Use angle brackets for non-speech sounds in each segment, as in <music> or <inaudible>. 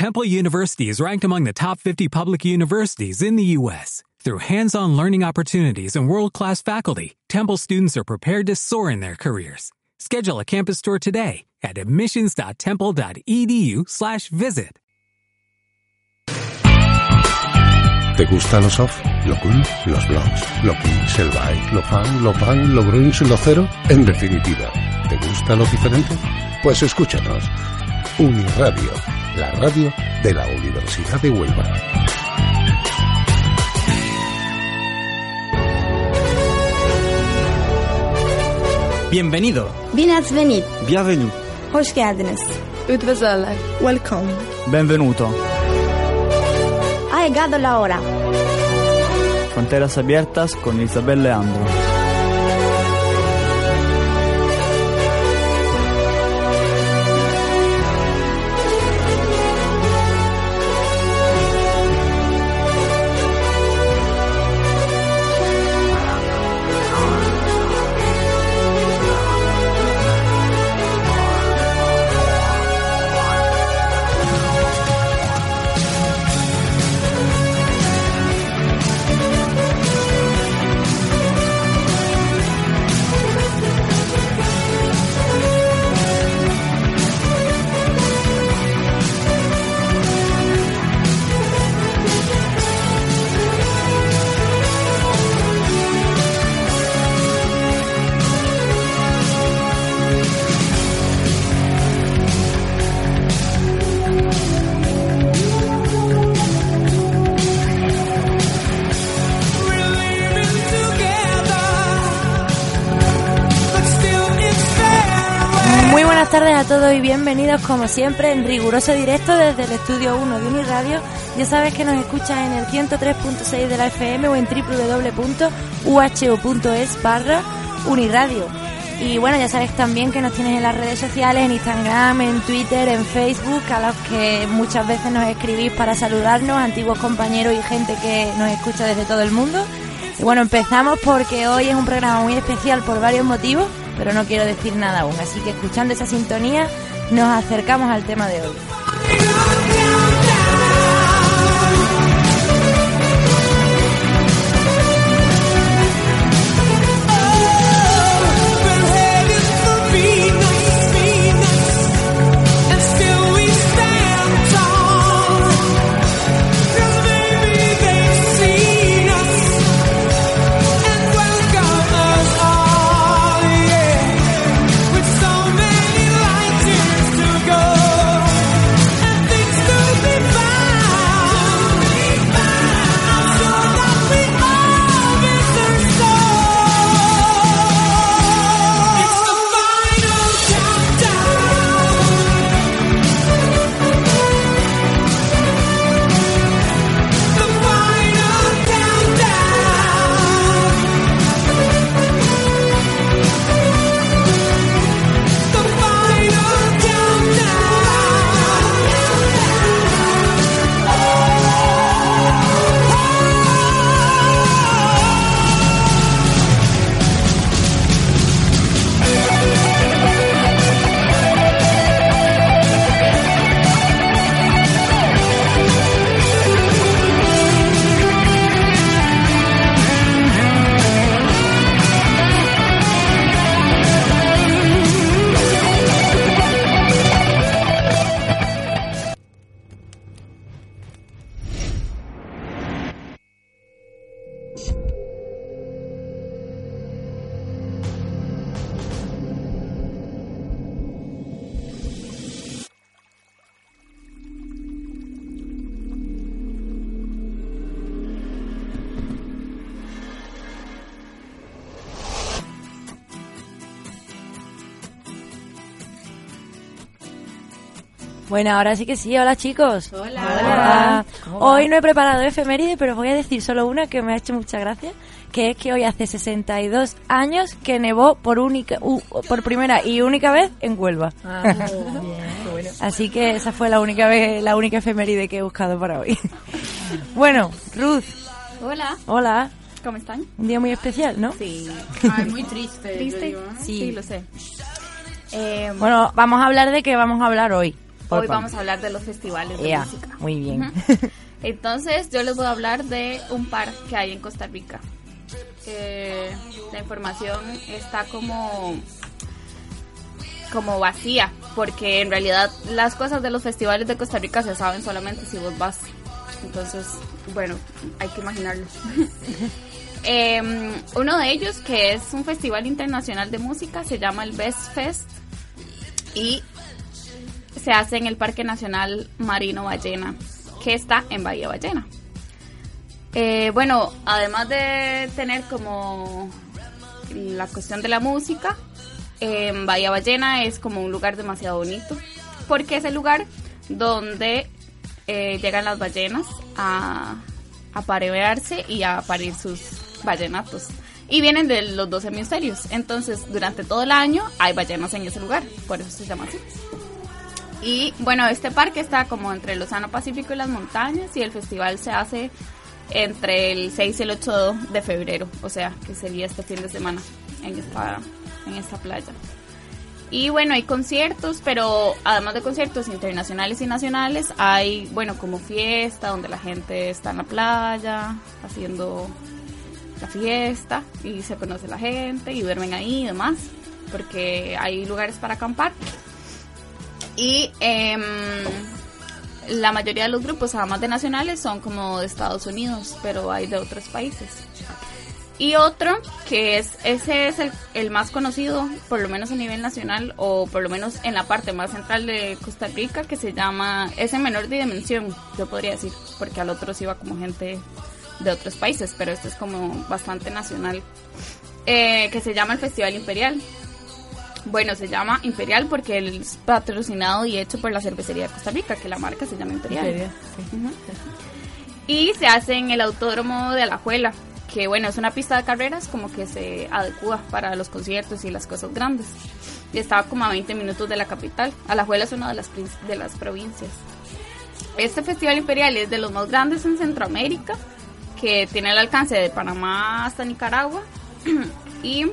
Temple University is ranked among the top 50 public universities in the U.S. Through hands-on learning opportunities and world-class faculty, Temple students are prepared to soar in their careers. Schedule a campus tour today at admissions.temple.edu/visit. ¿Te gusta lo soft, lo cool, los blogs, lo kings, el bike, lo fan, lo punk, lo grunge, lo cero? En definitiva, ¿te gusta lo diferente? Pues escúchanos. Uniradio, la radio de la Universidad de Huelva. Bienvenido. Bienvenid. Bienvenue. Hoş geldiniz. Welcome. Benvenuto. Ha llegado la hora. Fronteras abiertas con Isabel Leandro. Todos y bienvenidos como siempre en riguroso directo desde el estudio 1 de Uniradio. Ya sabes que nos escuchas en el 103.6 de la FM o en www.uhu.es barra Uniradio. Y bueno, ya sabes también que nos tienes en las redes sociales, en Instagram, en Twitter, en Facebook, a los que muchas veces nos escribís para saludarnos, antiguos compañeros y gente que nos escucha desde todo el mundo. Y bueno, empezamos porque hoy es un programa muy especial por varios motivos, pero no quiero decir nada aún. Así que escuchando esa sintonía, nos acercamos al tema de hoy. Bueno, ahora sí que sí. Hola, chicos. Hola. Hoy no he preparado efeméride, pero voy a decir solo una que me ha hecho mucha gracia, que es que hoy hace 62 años que nevó por única u- por primera y única vez en Huelva. Así que esa fue la única vez, la única efeméride que he buscado para hoy. bueno, Ruth, Hola, hola. ¿cómo están? Un día muy especial, ¿no? Sí. Ay, muy triste. yo ¿Triste? digo, ¿eh? Sí. lo sé. Eh, Bueno, vamos a hablar de qué vamos a hablar hoy. Hoy vamos a hablar de los festivales de música. Muy bien. <laughs> Entonces, yo les voy a hablar de un par que hay en Costa Rica. Eh, la información está como como vacía, porque en realidad las cosas de los festivales de Costa Rica se saben solamente si vos vas. Entonces, bueno, hay que imaginarlo. <laughs> Em, uno de ellos, que es un festival internacional de música, se llama el Best Fest y se hace en el Parque Nacional Marino Ballena, que está en Bahía Ballena. Eh, bueno, además de tener como la cuestión de la música, en Bahía Ballena es como un lugar demasiado bonito, porque es el lugar donde eh, llegan las ballenas a, aparearse y a parir sus ballenatos. Y vienen de los dos hemisferios. Entonces, durante todo el año hay ballenas en ese lugar. Por eso se llama así. Y bueno, este parque está como entre el Océano Pacífico y las montañas. Y el festival se hace entre el 6 y el 8 de febrero. O sea, que sería este fin de semana en esta, en esta playa. Y bueno, hay conciertos, pero además de conciertos internacionales y nacionales, hay, bueno, como fiesta, donde la gente está en la playa, haciendo la fiesta, y se conoce la gente, y duermen ahí y demás, porque hay lugares para acampar. Y em, la mayoría de los grupos, además de nacionales, son como de Estados Unidos, pero hay de otros países. Y otro, que es, ese es el, más conocido, por lo menos a nivel nacional, o por lo menos en la parte más central de Costa Rica, que se llama, es en menor dimensión, yo podría decir, porque al otro sí va como gente de otros países, pero este es como bastante nacional, eh, que se llama el Festival Imperial. Bueno, se llama Imperial porque es patrocinado y hecho por la cervecería de Costa Rica, que la marca se llama Imperial. Y se hace en el Autódromo de Alajuela, que bueno, es una pista de carreras como que se adecua para los conciertos y las cosas grandes. Y estaba como a 20 minutos de la capital. Alajuela es una de las, de las provincias. Este Festival Imperial es de los más grandes en Centroamérica, que tiene el alcance de Panamá hasta Nicaragua. <clears throat> y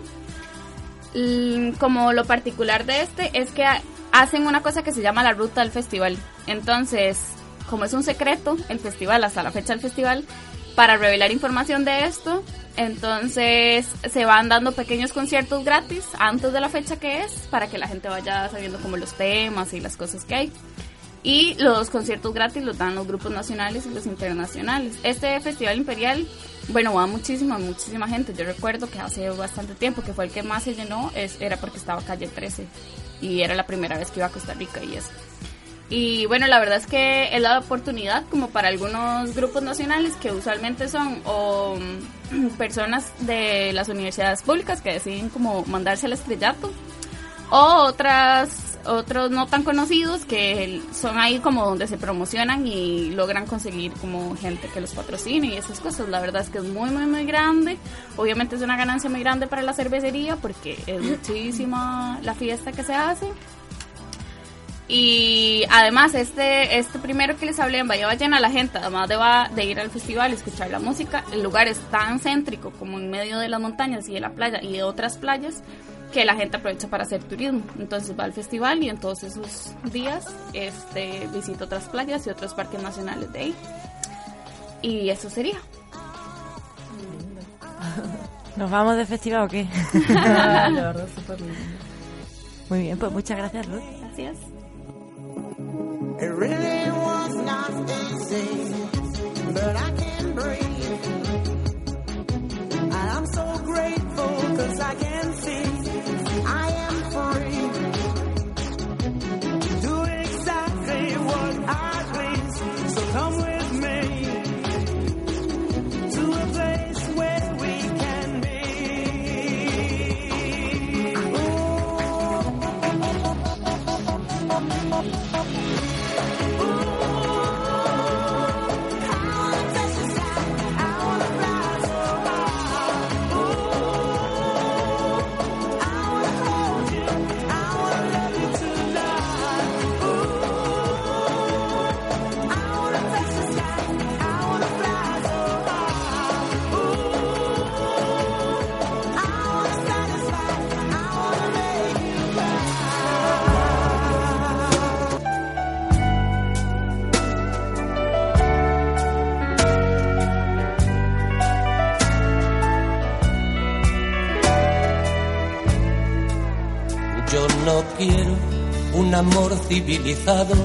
como lo particular de este es que hacen una cosa que se llama la ruta del festival. Entonces, como es un secreto, el festival, hasta la fecha del festival, para revelar información de esto. Entonces se van dando pequeños conciertos gratis antes de la fecha que es para que la gente vaya sabiendo como los temas y las cosas que hay. Y los conciertos gratis los dan los grupos nacionales y los internacionales. Este Festival Imperial, bueno, va muchísima, muchísima gente. Yo recuerdo que hace bastante tiempo que fue el que más se llenó, es, era porque estaba calle 13 y era la primera vez que iba a Costa Rica y eso. Y bueno, la verdad es que es la oportunidad como para algunos grupos nacionales que usualmente son o mm, <clears throat> personas de las universidades públicas que deciden como mandarse al estrellato o otras otros no tan conocidos que son ahí como donde se promocionan y logran conseguir como gente que los patrocine y esas cosas. La verdad es que es muy, muy, muy grande. Obviamente es una ganancia muy grande para la cervecería porque es <laughs> muchísima la fiesta que se hace. Y además, este, este primero que les hablé en Bahía Ballena, la gente, además de, va, de ir al festival y escuchar la música, el lugar es tan céntrico como en medio de las montañas y de la playa y de otras playas que la gente aprovecha para hacer turismo. Entonces va al festival y en todos esos días este, visita otras playas y otros parques nacionales de ahí. Y eso sería. <laughs> ¿Nos vamos de festival o qué? <laughs> la verdad, súper lindo. Muy bien, pues muchas gracias, Ruth. Gracias. It really was not easy, but I can breathe. And I'm so grateful cause I can see quiero un amor civilizado.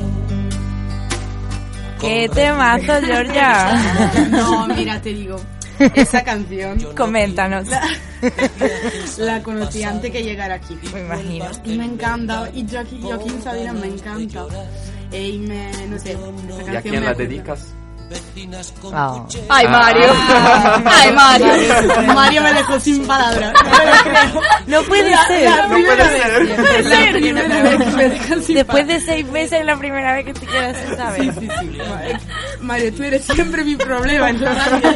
¡Qué temazo, Georgia! <laughs> No, <laughs> mira, te digo, esa canción Coméntanos. la conocí antes que llegara aquí. Me imagino. Y me encanta, y Joaquín, Joaquín Sabina me encanta. Y me, no sé, esa ¿Y a quién me la dedicas? Ah. Ay, Mario. Ay, <laughs> Mario. Mario me dejó sin palabras. No puede ser. La No primera puede ser. vez, la primera vez que me dejan sin Después de seis meses es la primera vez que te quieres ¿sabes? Sí, sí, sí. Mario, tú eres siempre mi problema en la radio.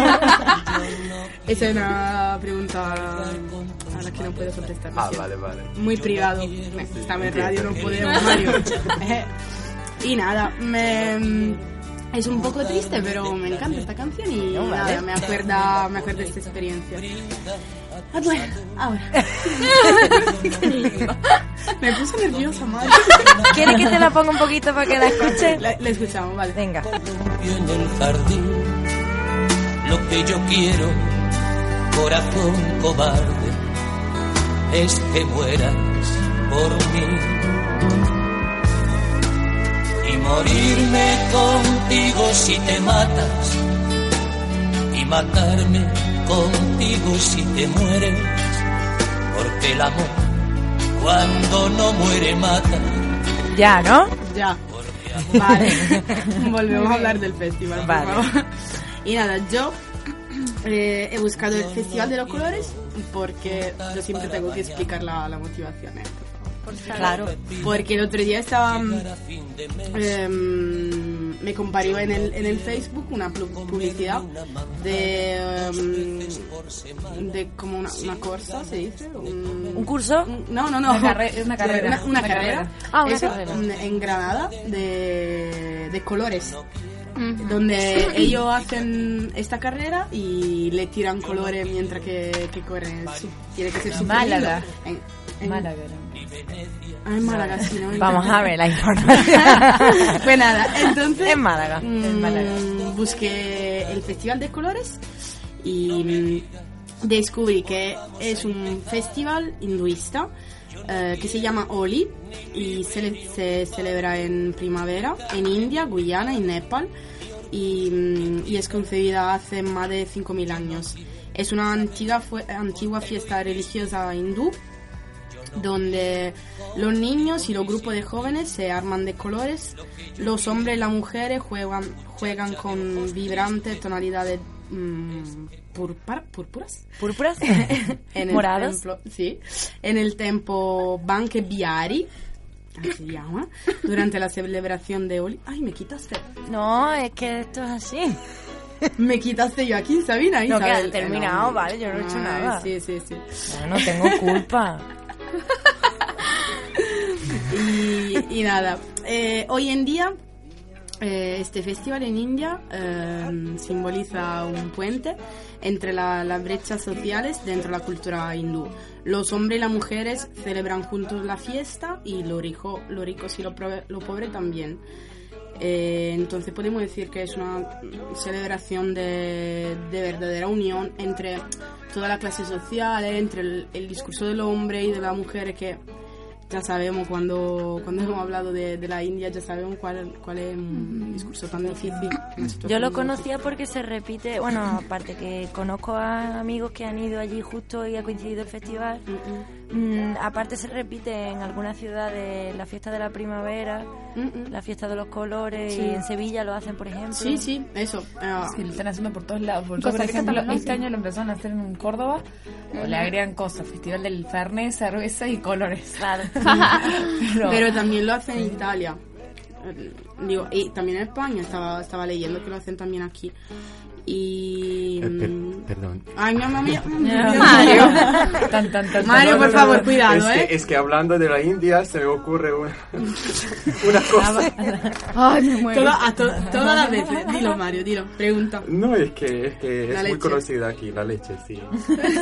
Esa es una pregunta a la que no puedo contestar. Ah, vale, vale. Muy privado. Estamos en radio, no podemos, Mario. <laughs> Y nada, me, es un poco triste, pero me encanta esta canción y nada, me acuerda, me acuerda de esta experiencia. Ah, bueno, ahora. <laughs> me puse nerviosa, Mario. ¿Quieres que te la ponga un poquito para que la escuches? La, la escuchamos, vale. Venga. en el jardín. Lo que yo quiero, corazón cobarde, es que mueras por mí. Morirme contigo si te matas. Y matarme contigo si te mueres. Porque el amor, cuando no muere, mata. Ya, ¿no? Ya. Vale. <laughs> Volvemos a hablar del festival. por Vale. favor. Y nada, yo eh, he buscado el Festival de los Colores porque yo siempre tengo que explicar la, la motivación. ¿eh? Claro. Porque el otro día estaba. em, me comparó en el, en el Facebook una pu- publicidad de. em, de como una, una corsa, se dice. Un, ¿Un curso? un- no, no, no. Una carre- una carrera. Una, una Una carrera. carrera. Ah, una Eso, carrera. en- Granada, de, de colores. Donde ellos hacen esta carrera y le tiran colores mientras que, que corren. Sí, Tiene que ser súper Málaga. en- Málaga. Ah, en Málaga, sí, ¿no? Vamos a ver la <laughs> información. Pues nada, entonces. En Málaga. mm, En Málaga. Busqué el Festival de Colores y mm, descubrí que es un festival hinduista eh, que se llama Holi y se, le- se celebra en primavera en India, Guyana y Nepal y, mm, y es concebida hace más de 5.000 años. Es una antigua, antigua fiesta religiosa hindú donde los niños y los grupos de jóvenes se arman de colores, los hombres y las mujeres juegan, juegan con vibrantes tonalidades mm, purpura- púrpuras ¿Púrpuras? <laughs> en el ¿Morados? templo, sí, en el templo Banque Biari, así se llama, durante la celebración de Holi. Ay, me quitaste, No, es que esto es así. <laughs> me quitaste yo aquí, Sabina. No, que Isabel. has terminado, vale, yo no he hecho nada. Sí, sí, sí. No tengo culpa. <laughs> <laughs> Y, nada, eh, hoy en día eh, este festival en India eh, simboliza un puente entre la- las brechas sociales dentro de la cultura hindú. Los hombres y las mujeres celebran juntos la fiesta y los ricos lo ricos y los los pobres también. Entonces podemos decir que es una celebración de, de verdadera unión entre toda la clase social, entre el, el discurso del hombre y de la mujer que ya sabemos cuando, cuando <laughs> hemos hablado de, de la India, ya sabemos cuál, cuál es un discurso tan difícil. Yo lo conocía porque se repite, bueno, aparte que conozco a amigos que han ido allí justo y ha coincidido el festival. Mm, aparte se repite en algunas ciudades la fiesta de la primavera, la fiesta de los colores Sí. y en Sevilla lo hacen, por ejemplo. Sí, sí, eso. ah, Sí, lo están haciendo por todos lados. Por, ejemplo, también lo este hacen. año lo empezaron a hacer en Córdoba. O le agregan cosas. Festival del Fernet, cerveza y colores. Claro. <laughs> Pero, Pero también lo hacen en Italia. Eh, Digo, y también en España, estaba, estaba leyendo que lo hacen también aquí. Y... Eh, per- mm, perdón. Ay, mamá mía. <laughs> Mario. Tan, tan, tan, Mario, por favor, cuidado, es ¿eh? Que, es que hablando de la India se me ocurre una, <laughs> una cosa. Ay, me <laughs> muero. Toda, a to- todas las veces. Dilo, Mario, dilo. Pregunta. No, es que es, que es muy conocida aquí, la leche, sí.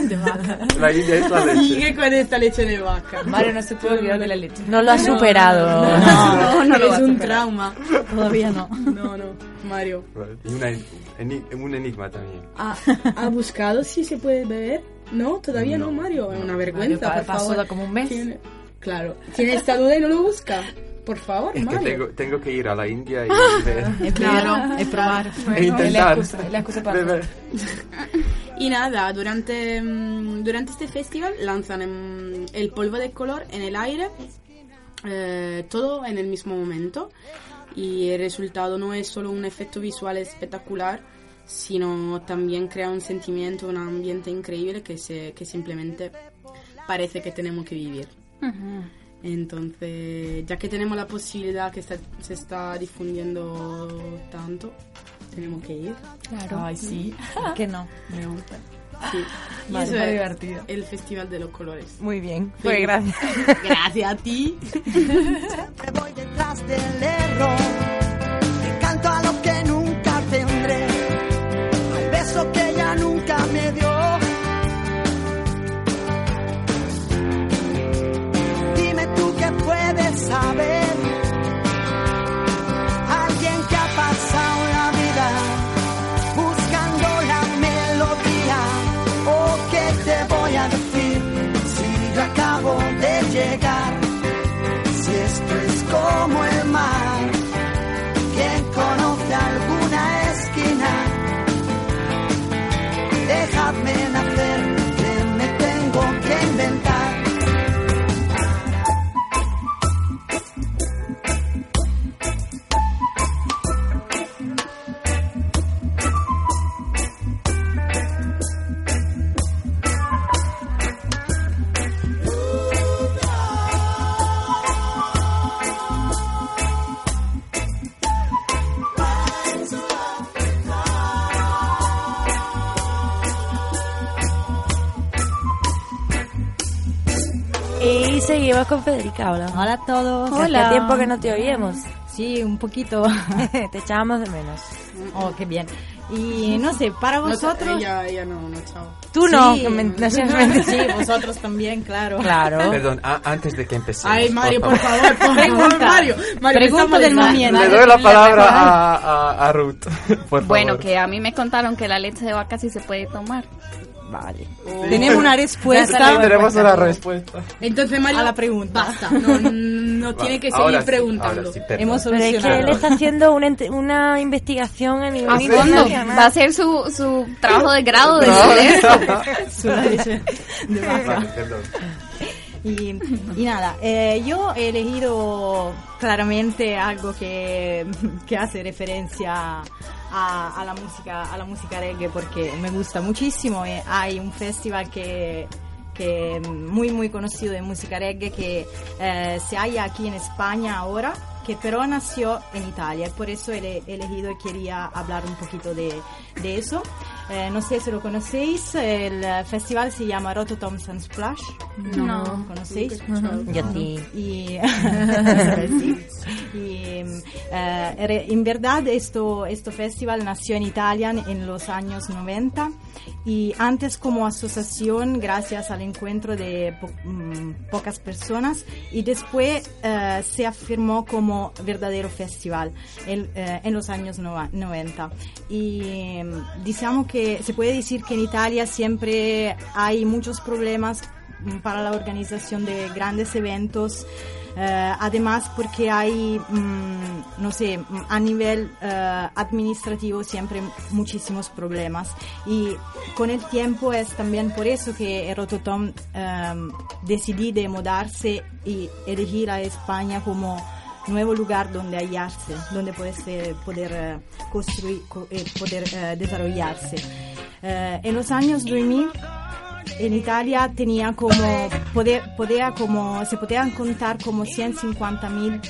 De vaca. La India es la leche. Sigue con esta leche de vaca. Mario no se puede olvidar de la leche. No lo ha superado. No, no, va es un trauma. Todavía no. No, no, Mario. Y una, eni- un enigma también. ¿Ha, <laughs> ha buscado si se puede beber? No, todavía no, Mario. Es una vergüenza, Mario, por pasó favor. como un mes. Tiene- Claro. Tiene esta duda y no lo busca. Por favor, Es que Mario. tengo, tengo que ir a la India y ver. Claro, es probar. <laughs> E intentar. la excusa para beber. <laughs> Y nada, durante, mm, durante este festival lanzan em, el polvo de color en el aire, eh, todo en el mismo momento. Y el resultado no es solo un efecto visual espectacular, sino también crea un sentimiento, un ambiente increíble que, se, que simplemente parece que tenemos que vivir. Entonces, ya que tenemos la posibilidad que está- se está difundiendo tanto, tenemos que ir. Claro. Ay, sí. <laughs> ¿Por qué no? Me gusta. Sí. Y Vale, eso es divertido. el Festival de los Colores. Muy bien. Pues Sí. gracias. <laughs> Gracias a ti. Siempre voy detrás del error y canto a lo que nunca tendré, al beso que ella nunca me dio. Dime tú qué puedes saber, seguimos con Federica. Hola. Hola a todos. Hola. Hace tiempo que no te oíamos. Sí, un poquito. <laughs> te echábamos de menos. Oh, qué bien. Y no sé, para No, vosotros... ella, ella no, no, chao. Tú no, Sí. me- <laughs> no. Sí, vosotros también, claro. Claro. Perdón, a- antes de que empecemos. Ay, Mario, por favor. por favor. Mario. Mario, Pregunta del momento. Le doy la palabra a, a, a Ruth, <laughs> por Bueno, favor. que a mí me contaron que la leche de vaca sí se puede tomar. Vale. Tenemos una Sí, respuesta tenemos una respuesta. Entonces, Mario, a la pregunta. basta. No, no tiene que Ahora seguir sí, preguntando. ahora sí. Hemos Pero es que él está haciendo una, una investigación a nivel A fondo. internacional. Va a ser su, su trabajo de grado de. <laughs> Y, y nada, eh, yo he elegido claramente algo que, que hace referencia a, a la música a la reggae porque me gusta muchísimo. Eh, hay un festival que que muy muy conocido de música reggae que eh, se halla aquí en España ahora que pero nació en Italia por eso he he elegido y quería hablar un poquito de, de eso Eh, no sé si lo conocéis el eh, festival se llama Rototom Sunsplash No. ¿conocéis? Yo sí. Y. <laughs> Y, eh, en verdad esto, este festival nació en Italia en los años 90 y antes como asociación gracias al encuentro de po- mm, pocas personas y después eh, se afirmó como verdadero festival en, eh, en los años nova- 90 y mm, digamos que se puede decir que en Italia siempre hay muchos problemas mm, para la organización de grandes eventos. eh, además, porque hay, mm, no sé, mm, a nivel eh, administrativo siempre muchísimos problemas. Y con el tiempo es también por eso que Rototom decidí de mudarse y elegir a España como nuevo lugar donde hallarse, donde poder, ser- poder eh, construir, co- eh, poder eh, desarrollarse. En los años 2000 en Italia tenía como podía como se podían contar como 150 mil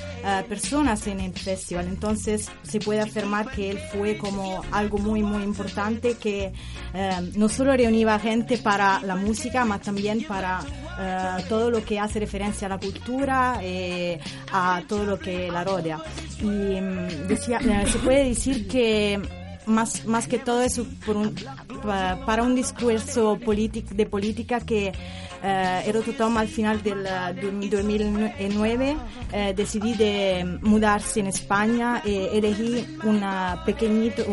personas en el festival. Entonces se puede afirmar que él fue como algo muy muy importante que eh, no solo reunía gente para la música mas también para eh, todo lo que hace referencia a la cultura eh, a todo lo que la rodea. Y mm, eh, se puede decir que más, más que todo eso por un- pa- para un discurso politic- de política que eh, Erototom al final del eh, du- 2009 eh, decidí de mudarse en España y elegí un pequeñito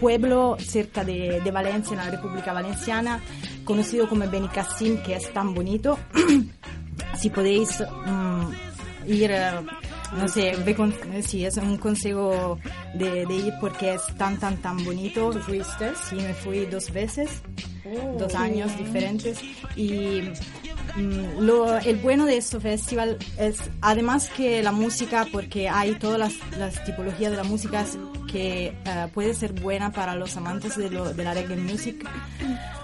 pueblo cerca de, de Valencia, en la República Valenciana, conocido como Benicassim, que es tan bonito. <clears throat> si podéis mm, ir, eh, no sé, ve con- sí, es un consejo de, de ir porque es tan, tan, tan bonito. ¿Tú fuiste? Sí, me fui dos veces, dos años diferentes y lo, el bueno de este festival es además que la música, porque hay todas las, las tipologías de la música que eh, puede ser buena para los amantes de, lo- de la reggae music.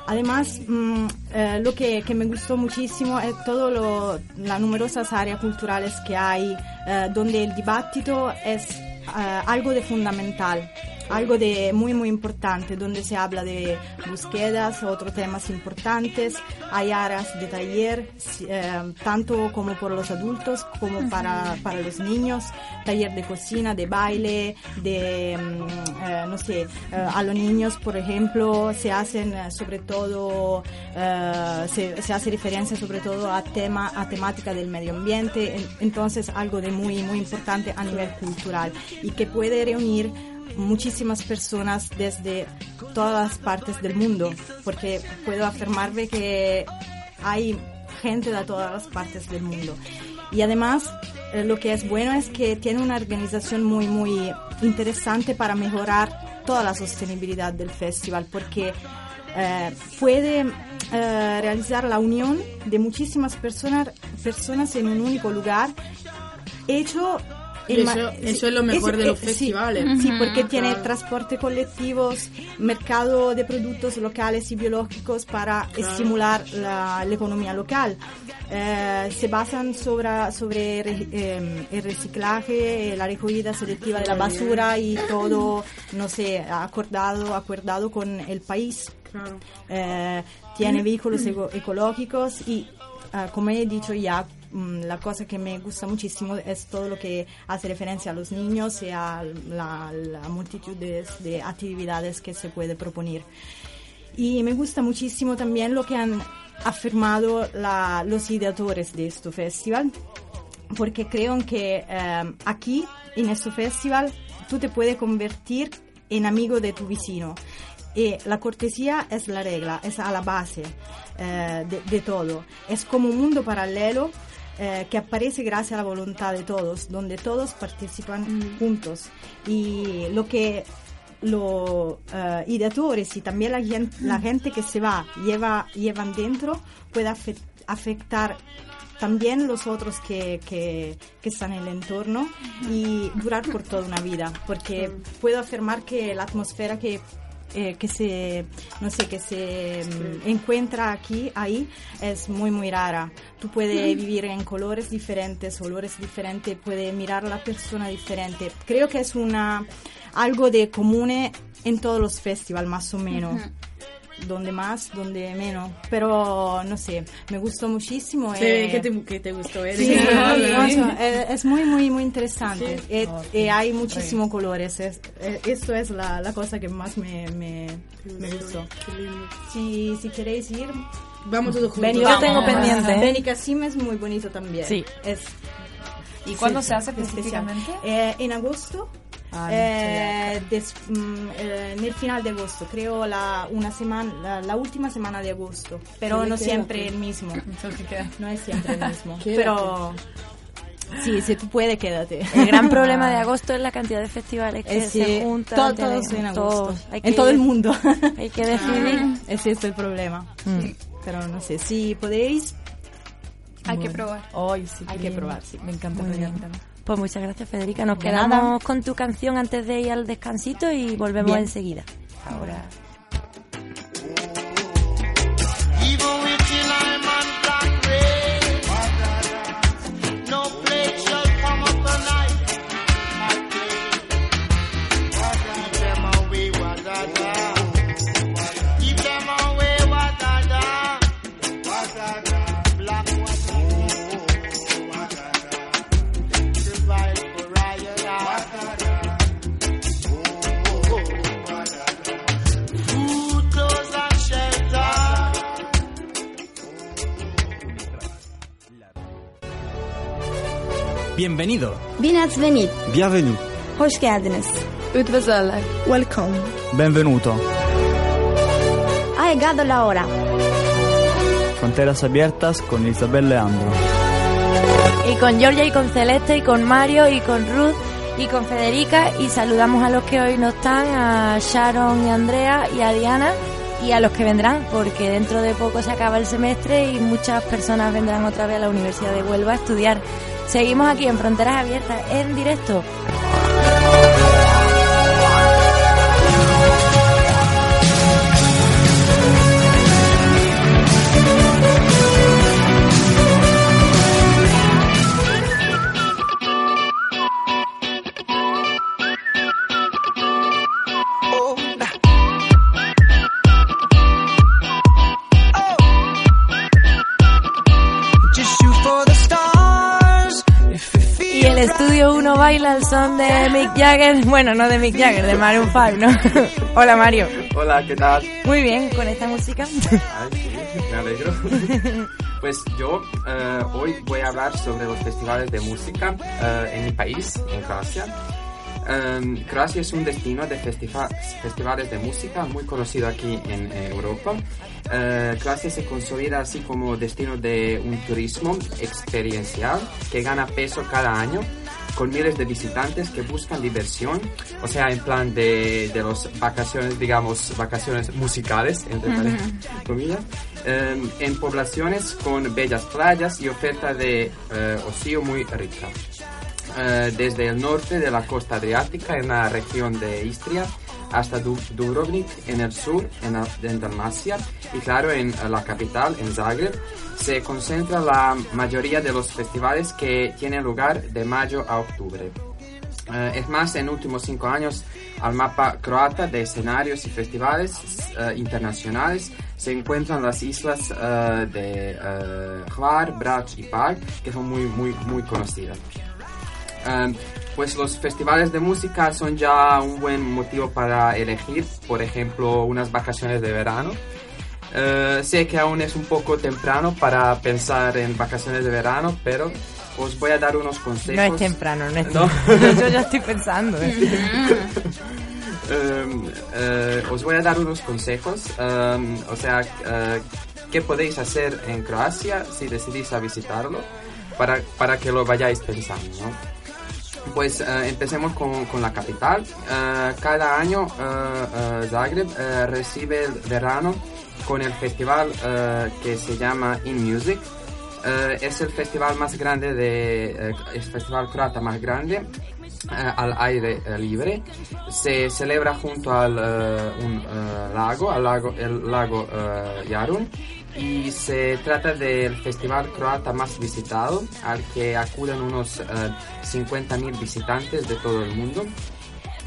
Además, mm, eh, lo que, que me gustó muchísimo es todo lo, las numerosas áreas culturales que hay, eh, donde el dibattito es algo de fundamental, algo de muy muy importante, donde se habla de búsquedas, otros temas importantes, hay áreas de taller, eh, tanto como por los adultos como para, para los niños, taller de cocina, de baile, de, mm, eh, no sé, eh, a los niños, por ejemplo, se hacen sobre todo, se, se hace referencia sobre todo a tema, a temática del medio ambiente, en- entonces algo de muy, muy importante a nivel cultural y que puede reunir muchísimas personas desde todas las partes del mundo, porque puedo afirmarme que hay gente de todas las partes del mundo. Y además, eh, lo que es bueno es que tiene una organización muy, muy interesante para mejorar toda la sostenibilidad del festival, porque eh, puede eh, realizar la unión de muchísimas personas, personas en un único lugar, hecho... Eso- eso es lo mejor de los sí, festivales. Sí, Ujú. porque tiene Claro. transporte colectivos, mercado de productos locales y biológicos para Claro. estimular la, la economía local. Eh, se basan sobre, sobre re- eh, el reciclaje, la recogida selectiva de la basura y todo, no sé, acordado, acordado con el país. Claro. Eh, tiene vehículos eco- ecológicos y, ah, como he dicho ya, mm, la cosa que me gusta muchísimo es todo lo que hace referencia a los niños y a la, la multitud de, de actividades que se puede proponer. Y me gusta muchísimo también lo que han afirmado la- los ideadores de este festival, porque creo que eh, aquí, en este festival, tú te puedes convertir en amigo de tu vecino. Y la cortesía es la regla, es a la base eh, de, de todo. Es como un mundo paralelo eh, que aparece gracias a la voluntad de todos, donde todos participan juntos. Y lo que los eh, ideadores y también la gente, la gente que se va lleva, llevan dentro puede afe- afectar también los otros que, que, que están en el entorno y durar por toda una vida porque puedo afirmar que la atmósfera que eh, que se no sé que se mm, encuentra aquí ahí es muy muy rara. Tú puedes vivir en colores diferentes olores diferentes puedes mirar a la persona diferente. Creo que es una algo de común en todos los festivales más o menos donde más, donde menos. Pero no sé, me gustó muchísimo. Ve eh, que te, que te gustó, ¿eh? Sí, De- no, no, eh, es muy, muy, muy interesante. Sí. Oh, eh, hay muchísimos colores. Es, eh, esto es la, la cosa que más me, me, me gustó. Si, si queréis ir, Vamos todos juntos. Beni- Yo tengo pendiente, es muy bonito también. Sí. Es, ¿Y cuándo se hace específicamente? Eh, en agosto. Ah, eh, des- mm, eh, en el final de agosto, creo la, una semana, la, la última semana de agosto, pero ¿Dónde no siempre el mismo. <laughs> No es siempre el mismo, <laughs> Quédate. pero sí, si tú puedes, quédate. El gran problema de <laughs> agosto es la cantidad de festivales que Eh, sí, se juntan. to- tienen- todos en agosto, todos. Hay que en todo el mundo. Hay que decidir. Ese es el problema. Mm. Pero no sé, si podéis, Hay que probar. Hoy sí. Hay que probar, sí. Me encanta. Pues muchas gracias, Federica. Nos De quedamos nada. con tu canción antes de ir al descansito y volvemos Bien. enseguida. Ahora. Bienvenido. Venit! Bienvenue. Hoş geldiniz. Üdvözöllek. Welcome. Benvenuto. Ha llegado la hora. Fronteras abiertas con Isabel Leandro. Y con Georgia y con Celeste y con Mario y con Ruth y con Federica y saludamos a los que hoy no están, a Sharon y Andrea y a Diana y a los que vendrán porque dentro de poco se acaba el semestre y muchas personas vendrán otra vez a la Universidad de Huelva a estudiar. Seguimos aquí en Fronteras Abiertas en directo. Jagger, bueno, no de Mick Jagger, de Maroon 5, ¿no? <laughs> Hola Mario. Hola, ¿qué tal? Muy bien, con esta música. Ay, sí, me alegro. <laughs> Pues yo eh, hoy voy a hablar sobre los festivales de música eh, en mi país, en Croacia. Em, Croacia es un destino de festiva- festivales de música muy conocido aquí en eh, Europa. Eh, Croacia se consolida así como destino de un turismo experiencial que gana peso cada año con miles de visitantes que buscan diversión, o sea, en plan de, de las vacaciones, digamos, vacaciones musicales, entre Ujú. pare- comillas, em, en poblaciones con bellas playas y oferta de eh, ocio muy rica. Eh, desde el norte de la costa adriática en la región de Istria hasta Du- Dubrovnik en el sur, en, en Dalmacia y claro en eh, la capital, en Zagreb, se concentra la mayoría de los festivales que tienen lugar de mayo a octubre. Eh, es más, en últimos cinco años al mapa croata de escenarios y festivales eh, internacionales se encuentran las islas eh, de Hvar, Brač y Pag, que son muy, muy, muy conocidas. Pues los festivales de música son ya un buen motivo para elegir, por ejemplo, unas vacaciones de verano. Eh, sé que aún es un poco temprano para pensar en vacaciones de verano, pero os voy a dar unos consejos. No es temprano, no es No. temprano. <laughs> Yo ya estoy pensando. ¿eh? Um, <laughs> eh, os voy a dar unos consejos, um, o sea, qué podéis hacer en Croacia si decidís a visitarlo, para, para que lo vayáis pensando, ¿no? Pues eh, empecemos con, con la capital. Eh, cada año eh, Zagreb recibe el verano con el festival que se llama In Music. Es el festival más grande de, el festival croata más grande al aire libre. Se celebra junto al un lago, al lago, el lago Jarun. Y se trata del festival croata más visitado, al que acuden unos eh, 50.000 visitantes de todo el mundo.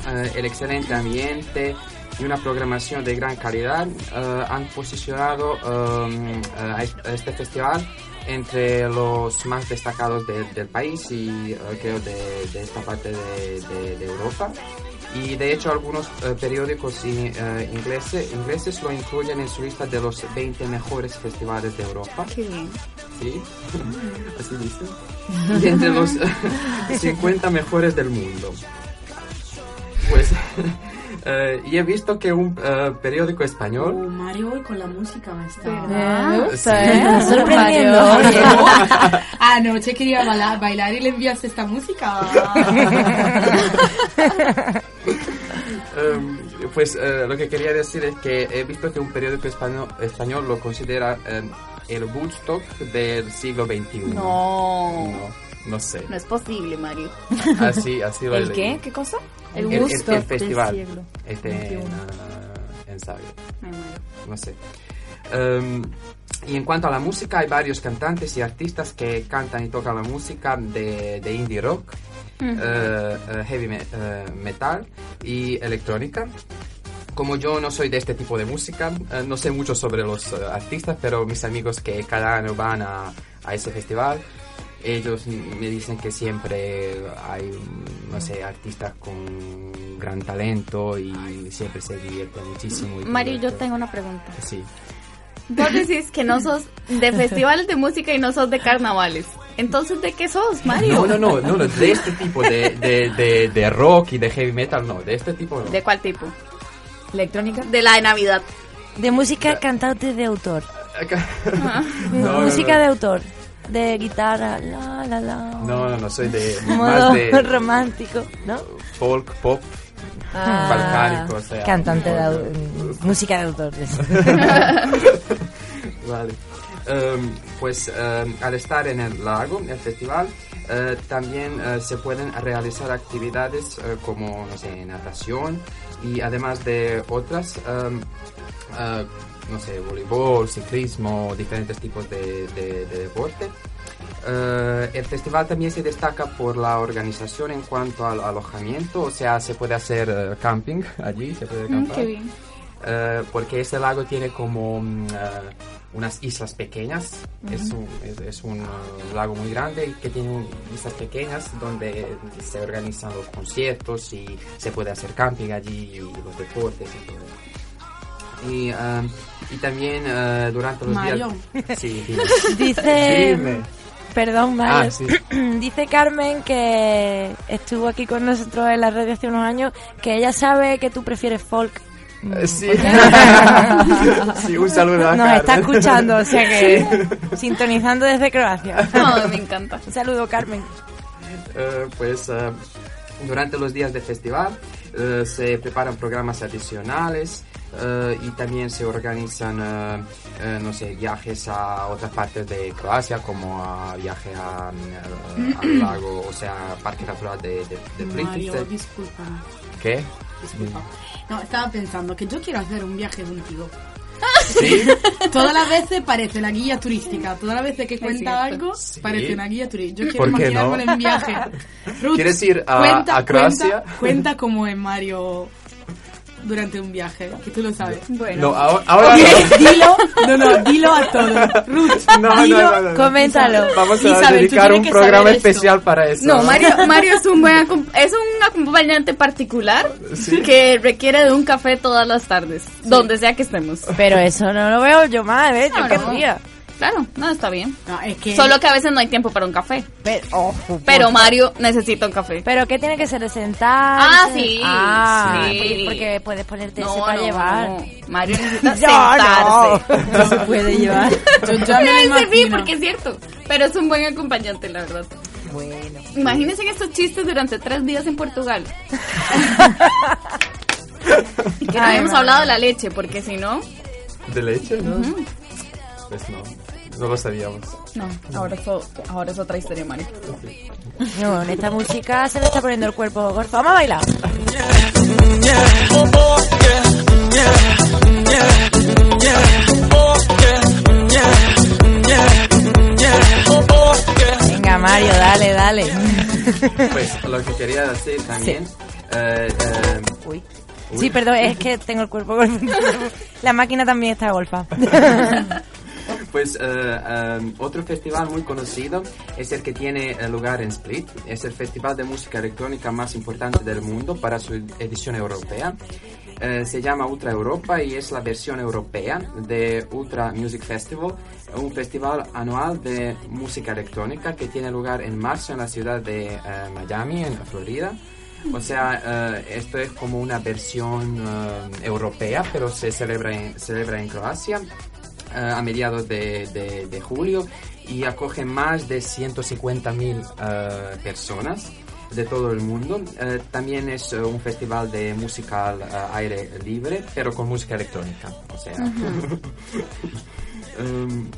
Eh, el excelente ambiente y una programación de gran calidad eh, han posicionado a est- a este festival entre los más destacados de- del país y creo de, esta parte de Europa. Y de hecho algunos eh, periódicos eh, ingleses, ingleses lo incluyen en su lista de los 20 mejores festivales de Europa. Qué bien. Sí, <laughs> así dice. <laughs> Y entre los 50 mejores del mundo. Pues, <laughs> eh, y he visto que un eh, periódico español... Oh, Mario hoy con la música me está... ¿Verdad? Me gusta, Sí. ¿eh? Sorprendiendo. Anoche quería bailar, bailar y le enviaste esta música. Em, pues eh, lo que quería decir es que he visto que un periódico español, español lo considera em, el Woodstock del siglo XXI. No. No, no sé. No es posible, Mario. Así, así lo ¿El qué? ¿Qué cosa? El, El el- el Woodstock festival. del siglo Este en, ah, en Zagreb. Me muero. no sé. Em, y en cuanto a la música, hay varios cantantes y artistas que cantan y tocan la música de, de indie rock, Eh, heavy me- eh, metal y electrónica. Como yo no soy de este tipo de música, eh, no sé mucho sobre los eh, artistas, pero mis amigos que cada año van a, a ese festival, ellos me dicen que siempre hay, no sé, artistas con gran talento y siempre se divierten muchísimo. Mario, yo tengo una pregunta. Sí. Vos decís que no sos de <laughs> festivales de música y no sos de carnavales. Entonces, ¿de qué sos, Mario? No, no, no, no, no, de este tipo de, de, de, de rock y de heavy metal, no, de este tipo no. ¿De cuál tipo? ¿Electrónica? De la de Navidad. De música cantante de autor. <laughs> No, no, música no. de autor. de guitarra, la, la, la. No, no, no, soy de Modo más de <laughs> romántico, ¿no? folk, pop, Ah, balcánico, o sea. Cantante de música de autor. <laughs> Vale. Em, pues em, al estar en el lago, el festival, eh, también eh, se pueden realizar actividades eh, como, no sé, natación y además de otras, em, no sé, voleibol, ciclismo, diferentes tipos de, de- de deporte. Eh, el festival también se destaca por la organización en cuanto al alojamiento, o sea, se puede hacer eh, camping <laughs> allí, se puede Mm, acampar. qué bien. Eh, porque este lago tiene como mm, unas islas pequeñas, es Ujú. un, es, es un lago muy grande y que tiene un- islas pequeñas donde se organizan los conciertos y se puede hacer camping allí y los deportes y todo. Y, eh, y también eh, durante los Mario. días... <laughs> Sí, dime. Dice. Dime. Perdón, Mario. Ah, sí. <clears throat> Dice Carmen que estuvo aquí con nosotros en la radio hace unos años que ella sabe que tú prefieres folk. Eh, Sí. Porque- <laughs> Sí, un saludo a Nos está Carmen. escuchando, o sea que Sí. sintonizando desde Croacia. Ay, me encanta. Un saludo, Carmen. Eh, pues eh, durante los días de festival eh, se preparan programas adicionales eh, y también se organizan, eh, eh, no sé, viajes a otras partes de Croacia, como a viaje a, al lago, o sea, Parque Natural de, de, de Mario, discúlpame. ¿Qué? Disculpa. No, estaba pensando que yo quiero hacer un viaje contigo. ¿Sí? <laughs> Todas las veces parece la guía turística. Todas las veces que cuenta algo, parece una guía turística. Yo quiero ¿Por qué no? imaginarme en viaje. <laughs> Ruth, ¿Quieres ir a- cuenta, a Croacia? Cuenta, cuenta cómo es Mario durante un viaje, que tú lo sabes. Bueno. No, ahora, ahora no. dilo, no, no, dilo a todos. <laughs> Ruth, No, no, dilo, no, no, no. Coméntalo. Vamos a Isabel, dedicar un programa especial para eso. No, Mario, <laughs> Mario es un buen es un acompañante particular Sí. que requiere de un café todas las tardes, donde sea que estemos. Pero eso no lo veo yo más, ¿eh? Yo No, qué no. día. Claro, no, está bien. No, es que Solo que a veces no hay tiempo para un café. Pero, por- Mario necesita un café. ¿Pero qué tiene que ser? ¿De sentar? Ah, sí, Ah, sí. porque- porque puedes ponerte ese No, para no, llevar. no. Mario <laughs> necesita Yo sentarse. no. <laughs> No se puede llevar. yo ya me lo porque es cierto. Pero es un buen acompañante, la verdad. Bueno. Imagínense estos chistes durante tres días en Portugal. <laughs> y que no Ay, habíamos madre. hablado de la leche, porque si no, ¿De leche? No. Pues no, no lo sabíamos. no, ahora es, o- ahora es otra historia, Mario. No, en esta música se le está poniendo el cuerpo gordo. Vamos a bailar. Venga, Mario, dale, dale. Pues lo que quería decir también. eh, eh, Uy. Uy. Sí, perdón, es que tengo el cuerpo <laughs> golfa. La máquina también está golfa. <laughs> Pues eh, eh, otro festival muy conocido es el que tiene eh, lugar en Split. Es el festival de música electrónica más importante del mundo para su edición europea. Eh, se llama Ultra Europa y es la versión europea de Ultra Music Festival, un festival anual de música electrónica que tiene lugar en marzo en la ciudad de Miami, en Florida. O sea, esto es como una versión europea, pero se celebra en, Croacia a mediados de, de- de julio y acoge más de 150.000 eh, personas de todo el mundo. Eh, también es eh, un festival de música al eh, aire libre, pero con música electrónica. O sea, <laughs> Um,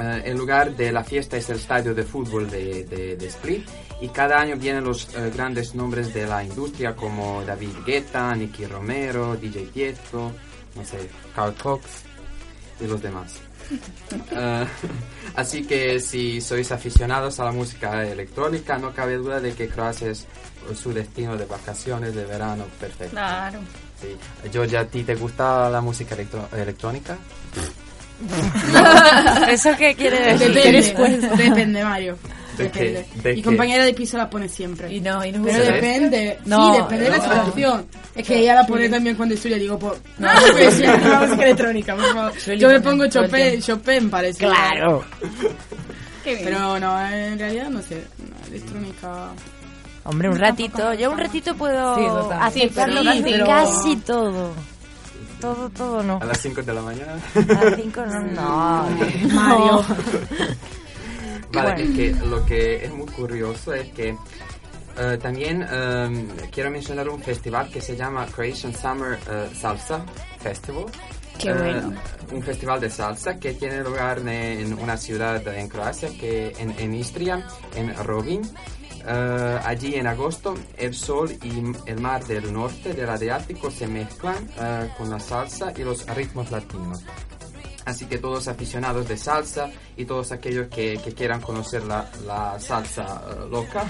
eh, el lugar de la fiesta es el estadio de fútbol de, de- de Split y cada año vienen los eh, grandes nombres de la industria como David Guetta, Nicky Romero, DJ Tiesto, no sé, Carl Cox y los demás. Eh, <laughs> así que si sois aficionados a la música electrónica, no cabe duda de que Croacia es su destino de vacaciones de verano perfecto. Claro. Sí. Georgia, ¿a ti te gusta la música electro- electrónica? <laughs> ¿Eso qué quiere decir? Depende, depende, Mario. Depende. ¿De Mi compañera de piso la pone siempre. Y no, y no Pero depende. No, sí, depende de la situación. Es que ella la pone también cuando estudia. Digo, pues, no, no puede ser una <laughs> música electrónica, por favor. Yo me pongo Chopin. Chopin parece. Claro. Qué bien. Pero no, en realidad no sé. no, electrónica. Hombre, un ratito. Yo un ratito puedo Sí, aceptarlo Sí, casi, pero- casi todo. Todo, todo no. A las 5 de la mañana. A las cinco no, no. <laughs> Mario. <laughs> Vale, Bueno. es que lo que es muy curioso es que eh, también em, quiero mencionar un festival que se llama Croatian Summer eh, Salsa Festival. Qué Eh, bueno. un festival de salsa que tiene lugar en una ciudad en Croacia, que en, en Istria, en Rovinj. Eh, allí en agosto el sol y el mar del norte del Adriático se mezclan con la salsa y los ritmos latinos. Así que todos aficionados de salsa y todos aquellos que, que quieran conocer la, la salsa eh, loca.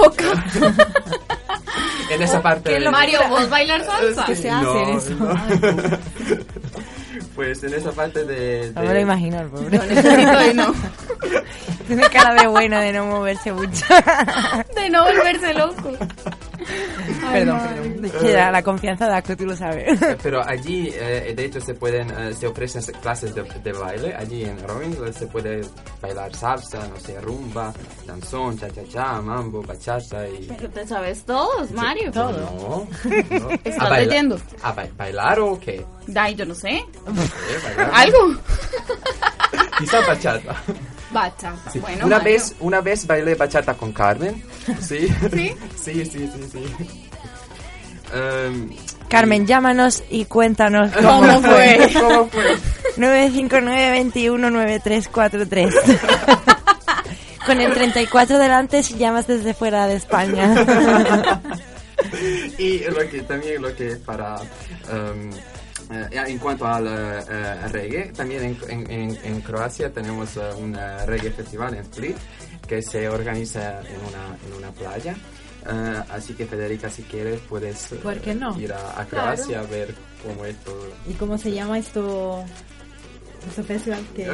Loca. <laughs> en esa parte ¿Qué de- lo- Mario, ¿vos bailar salsa? ¿Qué se hace No, eso? no. <laughs> pues en esa parte de... No de- me lo imagino, el pobre. No necesito de no. <laughs> Tiene cara de bueno de no moverse mucho. De no volverse loco. Perdón, perdón. Es que la, la confianza da que tú lo sabes. Pero allí, eh, de hecho, se pueden, eh, se ofrecen clases de, de baile. Allí en donde se puede bailar salsa, no sé, rumba, danzón, cha-cha-cha, mambo, bachata y... Pero te sabes todos, Mario. No, no. <laughs> ¿Estás ¿A baila- leyendo? ¿A ba- bailar o qué? Dai, yo no sé. Eh. ¿Algo? <laughs> Quizá bachata. Bachata. Sí. Bueno, una Mario. vez, una vez bailé bachata con Carmen. Sí. <laughs> ¿Sí? sí, sí, sí, sí. Em, Carmen, llámanos y cuéntanos <laughs> ¿Cómo cómo, fue? ¿Cómo fue? <laughs> 959-21-9343. <laughs> Con el 34 delante si llamas desde fuera de España. y lo que también lo que para eh, en cuanto al eh, reggae también en, en- Croacia tenemos eh, un reggae festival en Split que se organiza en una en una playa Eh, así que Federica si quieres puedes eh, ¿Por qué no? ir a, a Croacia a ver cómo es todo ¿Y cómo se llama esto? Este festival que... Eh,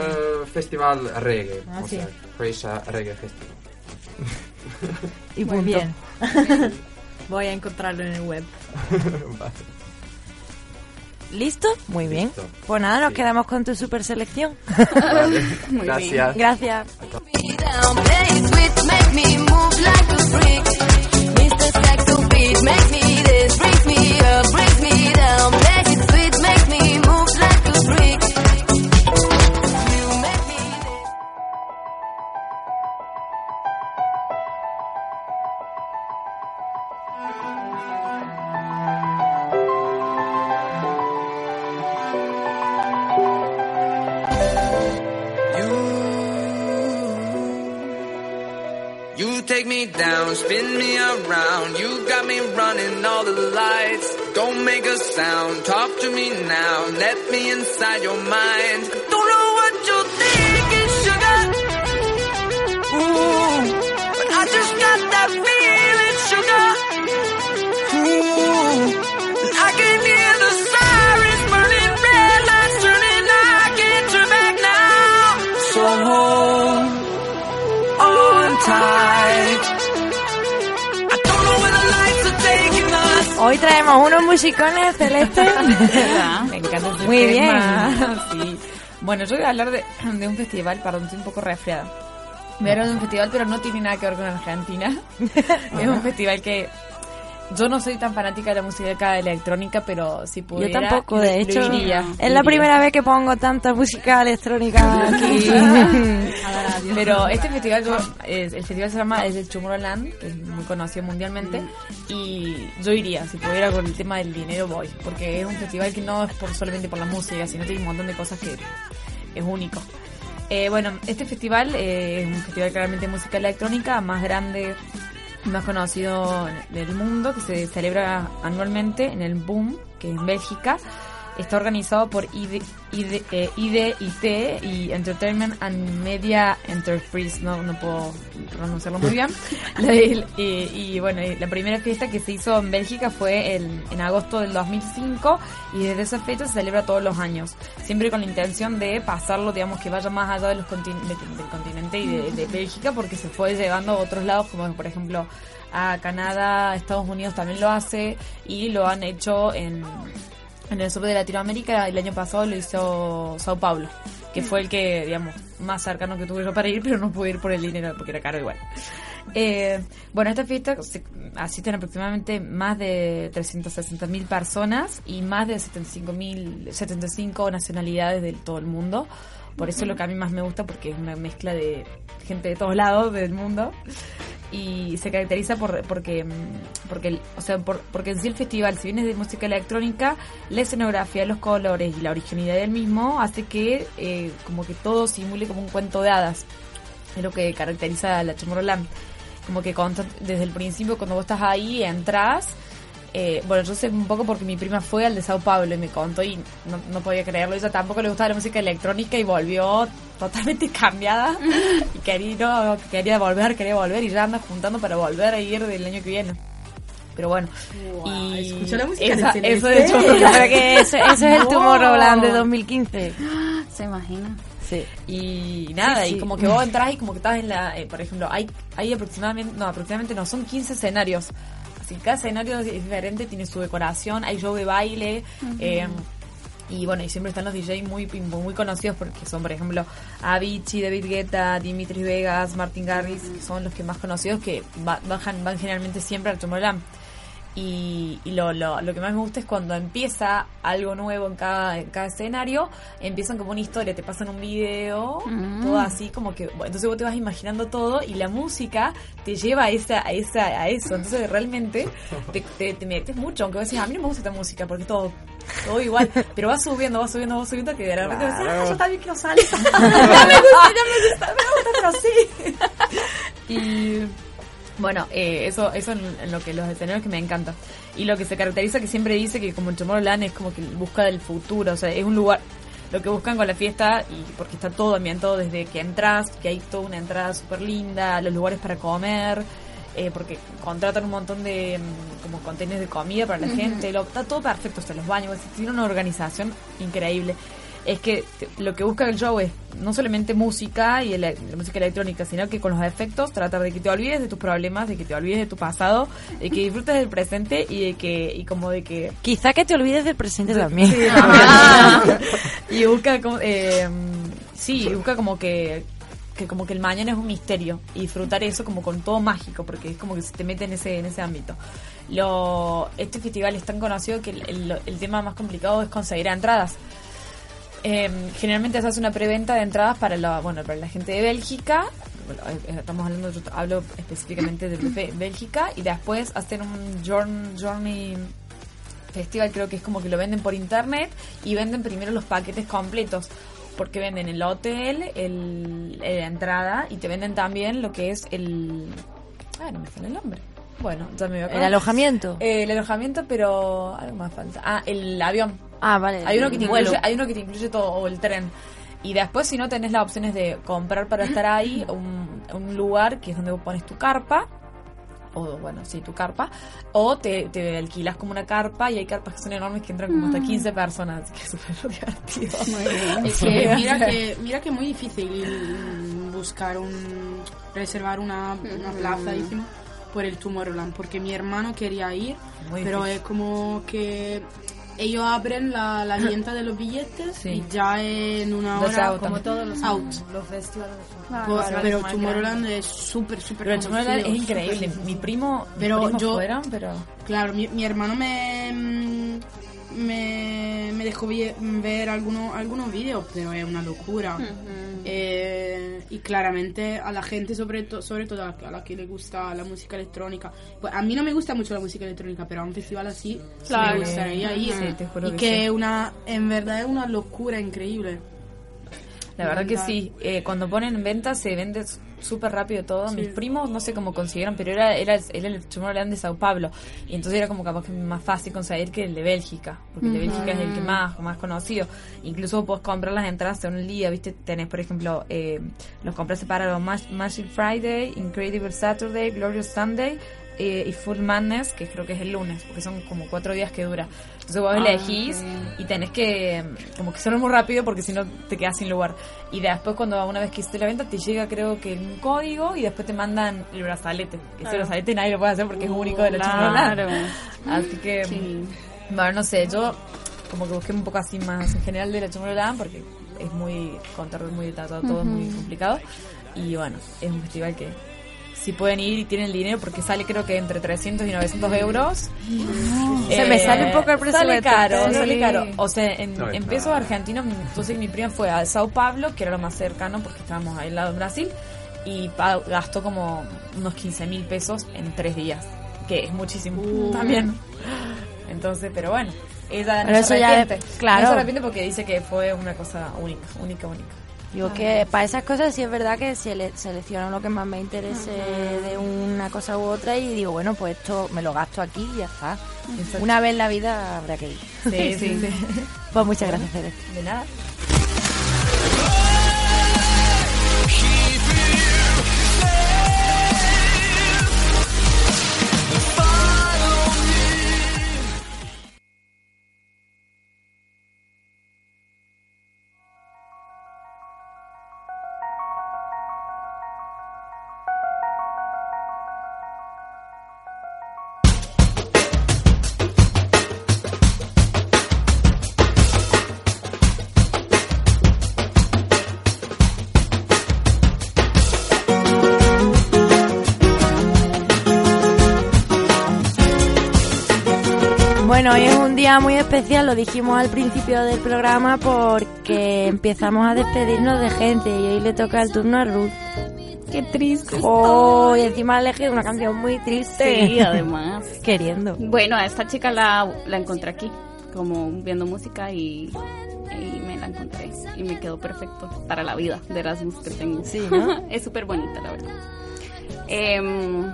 festival reggae Ah, o sí. sea Croatia Reggae Festival y <laughs> muy bien. Voy a encontrarlo en el web. <laughs> Vale. ¿Listo? Muy bien. Listo. Pues nada, nos Sí. quedamos con tu super selección. Vale. <laughs> Muy bien. gracias Gracias. Beat, make me this, brings me up, brings me down. Inside your. Musicones celestes. <laughs> Me encanta <laughs> ese Muy tema. Sí. Bueno, yo voy a hablar de, de un festival, perdón, estoy un poco resfriada. Voy a hablar de un festival, pero no tiene nada que ver con Argentina. <laughs> es un festival que yo no soy tan fanática de la música electrónica, pero si Yo pudiera... tampoco, lo- de lo hecho, iría, es la primera vez que pongo tanta música electrónica aquí. <laughs> <laughs> Pero este festival, yo- es- el festival se llama es el Tomorrowland, que es muy conocido mundialmente, y yo iría, si pudiera con el tema del dinero voy, porque es un festival que no es por solamente por la música, sino tiene un montón de cosas que es único. Eh, bueno, este festival eh, es un festival claramente de música electrónica más grande, más conocido del mundo, que se celebra anualmente en el Boom, que es en Bélgica. Está organizado por ID, ID, eh, IDIT y Entertainment and Media Enterprise, no, no puedo pronunciarlo muy bien. <laughs> La- y bueno, la primera fiesta que se hizo en Bélgica fue el- en agosto del 2005 y desde esa fecha se celebra todos los años, siempre con la intención de pasarlo, digamos, que vaya más allá de los contin- de- del continente y de, de Bélgica, porque se fue llevando a otros lados, como por ejemplo a Canadá, Estados Unidos también lo hace y lo han hecho en en el sur de Latinoamérica el año pasado lo hizo Sao Paulo, que fue el que, digamos, más cercano que tuve yo para ir, pero no pude ir por el dinero porque era caro igual. Eh, bueno, esta fiesta se- asisten aproximadamente más de 360.000 personas y más de 75.000 75 nacionalidades de todo el mundo. Por eso es lo que a mí más me gusta porque es una mezcla de gente de todos lados del mundo. Y se caracteriza por porque mm, porque o sea por- porque en sí el festival si bien es de música electrónica la escenografía los colores y la originalidad del mismo hace que eh, como que todo simule como un cuento de hadas. Es lo que caracteriza a la Tomorrowland como que desde el principio cuando vos estás ahí entras eh, bueno yo sé un poco porque mi prima fue al de Sao Paulo y me contó y no, no podía creerlo ella tampoco le gustaba la música electrónica y volvió totalmente <laughs> cambiada y quería, no, quería volver quería volver y ya anda juntando para volver a ir del año que viene pero bueno y escucha la música esa- de eso de hecho Yo creo que ese, ese es el No. Tomorrowland de 2015. <gasps> Se imagina. Sí. Y nada, Sí, sí. y como que vos entras y como que estás en la, eh, por ejemplo, hay, hay aproximadamente, no, aproximadamente no, son 15 escenarios. Así cada escenario es diferente, tiene su decoración, hay show de baile, eh, y bueno, y siempre están los DJs muy, muy conocidos porque son, por ejemplo, Avicii, David Guetta, Dimitri Vegas, Martin Garrix, que son los que más conocidos que bajan, van generalmente siempre al Tomorrowland. Y, y lo, lo, lo que más me gusta es cuando empieza algo nuevo en cada, en cada escenario, empiezan como una historia, te pasan un video, Mm. todo así como que, bueno, entonces vos te vas imaginando todo y la música te lleva a esa, a esa, a eso, entonces realmente te, te, te metes mucho, aunque vos decís, a mí no me gusta esta música porque todo, todo igual, pero vas subiendo, vas subiendo, vas subiendo que de repente decís, ah, yo también quiero salsa, <laughs> ya me gusta, ya me gusta, me gusta, pero sí. <laughs> y bueno, eh, eso, eso en, lo que los escenarios que me encanta. Y lo que se caracteriza que siempre dice que como el Tomorrowland es como que busca del futuro, o sea, es un lugar lo que buscan con la fiesta y porque está todo ambientado desde que entras, que hay toda una entrada súper linda, los lugares para comer, eh, porque contratan un montón de mm, como contenedores de comida para la gente, lo, está todo perfecto, hasta los baños, tiene una organización increíble. Es que lo que busca el show es no solamente música y la música electrónica, sino que con los efectos tratar de que te olvides de tus problemas, de que te olvides de tu pasado, de que disfrutes del presente y de que y como de que Quizá que te olvides del presente también. Sí, <laughs> <laughs> y busca como, eh, sí, busca como que que como que el mañana es un misterio y disfrutar eso como con todo mágico porque es como que se te mete en ese en ese ámbito lo este festival es tan conocido que el, el- el tema más complicado es conseguir entradas Eh, generalmente se hace una preventa de entradas para la bueno para la gente de Bélgica Bueno, eh, estamos hablando yo hablo específicamente de Bélgica y después hacen un journ- journey festival creo que es como que lo venden por internet y venden primero los paquetes completos porque venden el hotel el, eh, la entrada y te venden también lo que es el ah no me sale el nombre bueno ya me voy a. ¿El alojamiento? Eh, el alojamiento pero algo más falta ah el avión Ah, vale. hay uno que te vuelo. incluye, hay uno que te incluye todo, o el tren. Y después, si no, tenés las opciones de comprar para estar ahí <laughs> un, un lugar que es donde vos pones tu carpa, o bueno, sí, tu carpa, o te, te alquilas como una carpa y hay carpas que son enormes que entran como hasta 15 personas, así <laughs> que es súper divertido. <laughs> Es que mira que mira que es muy difícil buscar un reservar una, una plaza decimos, por el Tomorrowland porque mi hermano quería ir Muy pero difícil. es como que ellos abren la, la venta de los billetes y ya en una Los hora out como todos los out. Los festivales. Pues, claro, pero Tomorrowland es súper súper Pero Tomorrowland es increíble. Mi primo, pero primos yo fueron, pero... Claro, mi, mi hermano me, mm, me, me dejó ver algunos algunos vídeos, pero es una locura. Eh, y claramente a la gente, sobre, to- sobre todo a la, a la que le gusta la música electrónica, pues a mí no me gusta mucho la música electrónica, pero a un festival así Claro. me gustaría ir. Sí, te juro y que que sí. una, en verdad es una locura increíble. La verdad que sí, eh, cuando ponen en venta se vende súper rápido todo. Sí. Mis primos no sé cómo consiguieron, pero era, era, era el Tomorrowland de Sao Paulo. Y entonces era como capaz que más fácil conseguir que el de Bélgica, porque el de. Bélgica es el que más, más conocido. Incluso puedes comprar las entradas en un día, ¿viste? Tenés, por ejemplo, eh, los compras separados Magic Friday, Incredible Saturday, Glorious Sunday. Eh, y Full Madness, que creo que es el lunes, porque son como cuatro días que dura. Entonces vos Ah, elegís ok. y tenés que mm, como que hacerlo muy rápido porque si no te quedas sin lugar. Y después cuando una vez que hiciste la venta te llega creo que un código y después te mandan el brazalete. Ese Claro. brazalete nadie lo puede hacer porque es único de la Claro. <laughs> Así que, Sí. bueno, no sé, yo como que busqué un poco así más en general de la Tomorrowland porque es muy, contar muy detallado, todo es muy complicado. Y bueno, es un festival que si pueden ir y tienen el dinero, porque sale creo que entre 300 y 900 euros. Se me sale un poco el precio Sale de caro, sale caro. O sea, en, No, en claro. pesos argentinos, entonces mi prima fue a Sao Paulo, que era lo más cercano porque estábamos ahí al lado de Brasil, y gastó como unos 15 mil pesos en tres días, que es muchísimo Uh. también. Entonces, pero bueno, ella no se eso ya claro. No se arrepiente porque dice que fue una cosa única, única, única. Digo que para esas cosas sí es verdad que se le selecciono lo que más me interese de una cosa u otra y digo, bueno, pues esto me lo gasto aquí y ya está. Una vez en la vida habrá que ir. Sí, <laughs> sí, sí. Pues muchas gracias. De nada. Bueno, hoy es un día muy especial, lo dijimos al principio del programa porque empezamos a despedirnos de gente y hoy le toca el turno a Ruth. Qué triste. Oh, y encima elegido una canción muy triste. Sí, además. <laughs> Queriendo. Bueno, a esta chica la, la encontré aquí, como viendo música y, y me la encontré. Y me quedó perfecto para la vida de Erasmus que tengo. Sí, ¿no? <laughs> es súper bonita, la verdad. Em,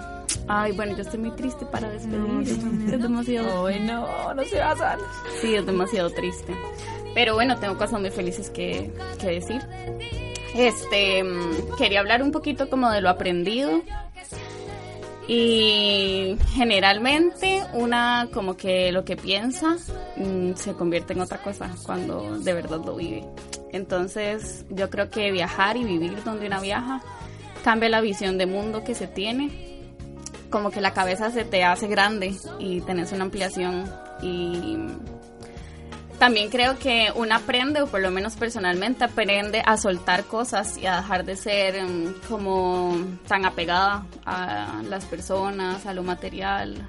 ay, bueno, yo estoy muy triste para despedir. es demasiado. Ay, no, no se va a salir. Sí, es demasiado triste. Pero bueno, tengo cosas muy felices que, que decir. Este, mm, quería hablar un poquito como de lo aprendido. Y generalmente una como que lo que piensa mm, se convierte en otra cosa cuando de verdad lo vive. Entonces yo creo que viajar y vivir donde una viaja cambia la visión de mundo que se tiene. Como que la cabeza se te hace grande y tenés una ampliación y también creo que uno aprende, o por lo menos personalmente aprende a soltar cosas y a dejar de ser mm, como tan apegada a las personas, a lo material,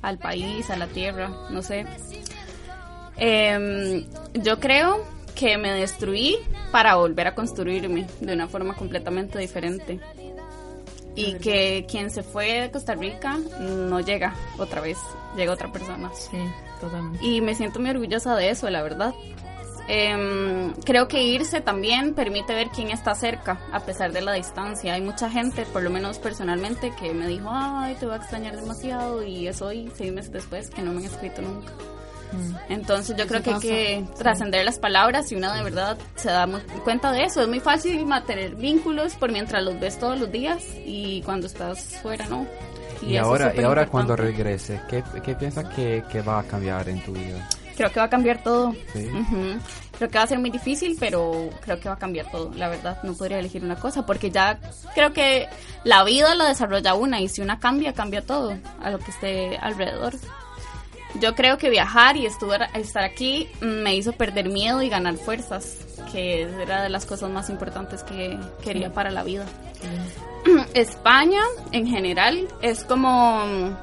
al país, a la tierra, no sé. Em, yo creo que me destruí para volver a construirme de una forma completamente diferente. Y que quien se fue de Costa Rica no llega otra vez, llega otra persona. Sí, totalmente. Y me siento muy orgullosa de eso, la verdad. Em, creo que irse también permite ver quién está cerca, a pesar de la distancia. Hay mucha gente, por lo menos personalmente, que me dijo, ay, te voy a extrañar demasiado. Y es hoy, seis meses después, que no me han escrito nunca. Entonces yo creo que hay que sí. trascender las palabras y una de verdad se da cuenta de eso. Es muy fácil mantener vínculos por mientras los ves todos los días y cuando estás fuera, ¿no? Y, ahora, y ahora importante. cuando regreses, ¿qué, qué piensas que, que va a cambiar en tu vida? Creo que va a cambiar todo. Sí. Ujú. Creo que va a ser muy difícil, pero creo que va a cambiar todo. La verdad, no podría elegir una cosa porque ya creo que la vida la desarrolla una y si una cambia, cambia todo a lo que esté alrededor. Yo creo que viajar y estar aquí me hizo perder miedo y ganar fuerzas, que era de las cosas más importantes que quería para la vida. <clears throat> España, en general, es como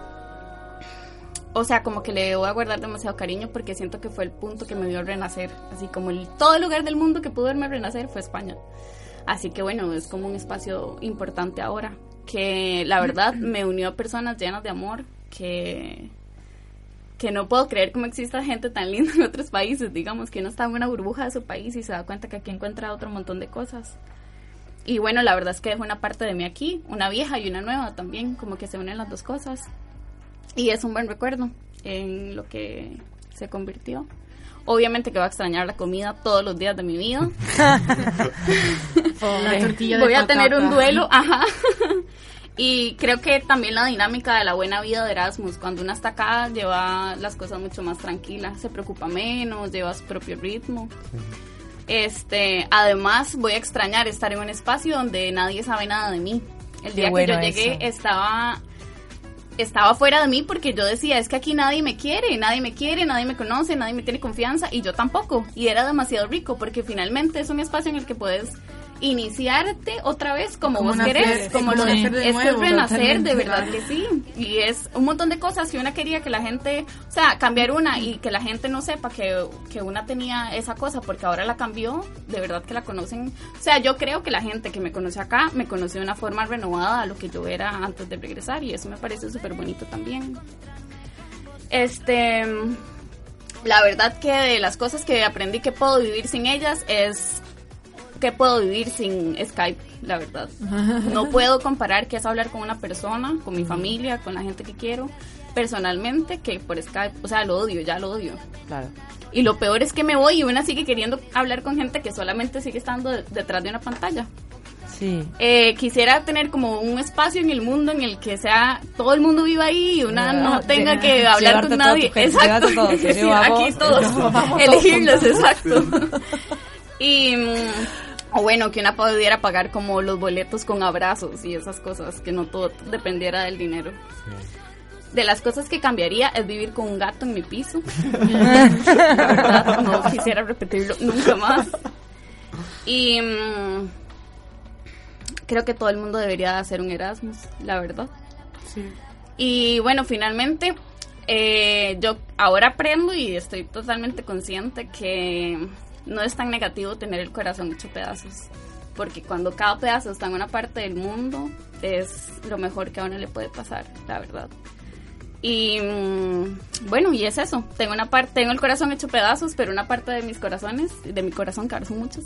o sea, como que le voy a guardar demasiado cariño porque siento que fue el punto que me vio renacer. Así como el, todo el lugar del mundo que pudo verme renacer fue España. Así que bueno, es como un espacio importante ahora. Que la verdad me unió a personas llenas de amor que, que no puedo creer cómo exista gente tan linda en otros países. Digamos que uno está en una burbuja de su país y se da cuenta que aquí encuentra otro montón de cosas. Y bueno, la verdad es que dejo una parte de mí aquí, una vieja y una nueva también, como que se unen las dos cosas. Y es un buen recuerdo en lo que se convirtió. Obviamente que voy a extrañar la comida todos los días de mi vida. <laughs> La tortilla de Voy a tener un duelo, ajá. Y creo que también la dinámica de la buena vida de Erasmus, cuando uno está acá, lleva las cosas mucho más tranquilas, se preocupa menos, lleva su propio ritmo. Este, además voy a extrañar estar en un espacio donde nadie sabe nada de mí. El Qué día bueno que yo llegué eso. estaba estaba fuera de mí porque yo decía, es que aquí nadie me quiere, nadie me quiere, nadie me conoce, nadie me tiene confianza y yo tampoco. Y era demasiado rico porque finalmente es un espacio en el que puedes iniciarte otra vez como, Como vos nacer, querés, es como lo- nacer de es es nuevo, renacer, de verdad que sí. Y es un montón de cosas que una quería que la gente, o sea, cambiar una y que la gente no sepa que, que una tenía esa cosa porque ahora la cambió, de verdad que la conocen. O sea, yo creo que la gente que me conoce acá me conoció de una forma renovada a lo que yo era antes de regresar y eso me parece súper bonito también. Este, la verdad que de las cosas que aprendí que puedo vivir sin ellas es que puedo vivir sin Skype, la verdad. No <laughs> puedo comparar que es hablar con una persona, con mi familia, con la gente que quiero, personalmente, que por Skype. O sea, lo odio, ya lo odio. Claro. Y lo peor es que me voy y una sigue queriendo hablar con gente que solamente sigue estando de- detrás de una pantalla. Sí. Eh, quisiera tener como un espacio en el mundo en el que sea todo el mundo viva ahí y una no tenga que hablar con nadie. gente, Exacto. <laughs> Sí, aquí todos. nos vamos todos <laughs> Elegirlos, exacto. Y mm, o bueno, que una pudiera pagar como los boletos con abrazos y esas cosas, que no todo dependiera del dinero. De las cosas que cambiaría es vivir con un gato en mi piso. <laughs> La verdad, no quisiera repetirlo nunca más. Y mm, creo que todo el mundo debería hacer un Erasmus, la verdad. Y bueno, finalmente, eh, yo ahora aprendo y estoy totalmente consciente que no es tan negativo tener el corazón hecho pedazos. Porque cuando cada pedazo está en una parte del mundo, es lo mejor que a uno le puede pasar, la verdad. Y mm, bueno, y es eso. Tengo una parte, tengo el corazón hecho pedazos, pero una parte de mis corazones, de mi corazón, que ahora son muchos,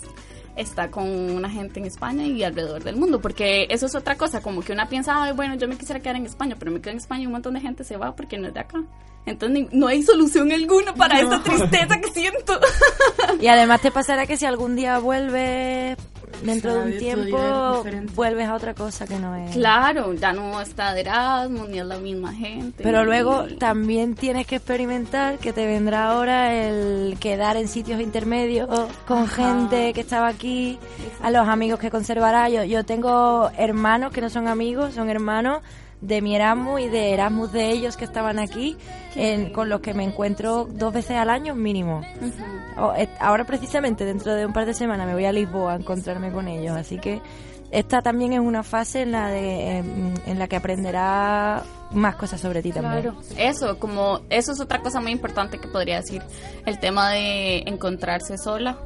está con una gente en España y alrededor del mundo. Porque eso es otra cosa, como que una piensa, "Ay, bueno, yo me quisiera quedar en España, pero me quedo en España y un montón de gente se va porque no es de acá. Entonces ni- no hay solución alguna para esta tristeza que siento. <laughs> Y además te pasará que si algún día vuelves dentro de un tiempo, vuelves a otra cosa que no es. Claro, ya no está de Erasmus, ni es la misma gente. Pero luego también tienes que experimentar que te vendrá ahora el quedar en sitios intermedios con Ajá. gente que estaba aquí, a los amigos que conservará. Yo, yo tengo hermanos que no son amigos, son hermanos de mi Erasmus y de Erasmus de ellos que estaban aquí, en- con los que me encuentro dos veces al año mínimo. Eh, ahora precisamente dentro de un par de semanas me voy a Lisboa a encontrarme con ellos, así que esta también es una fase en la de em, en la que aprenderá más cosas sobre ti también. Claro, eso, como eso es otra cosa muy importante que podría decir, el tema de encontrarse sola.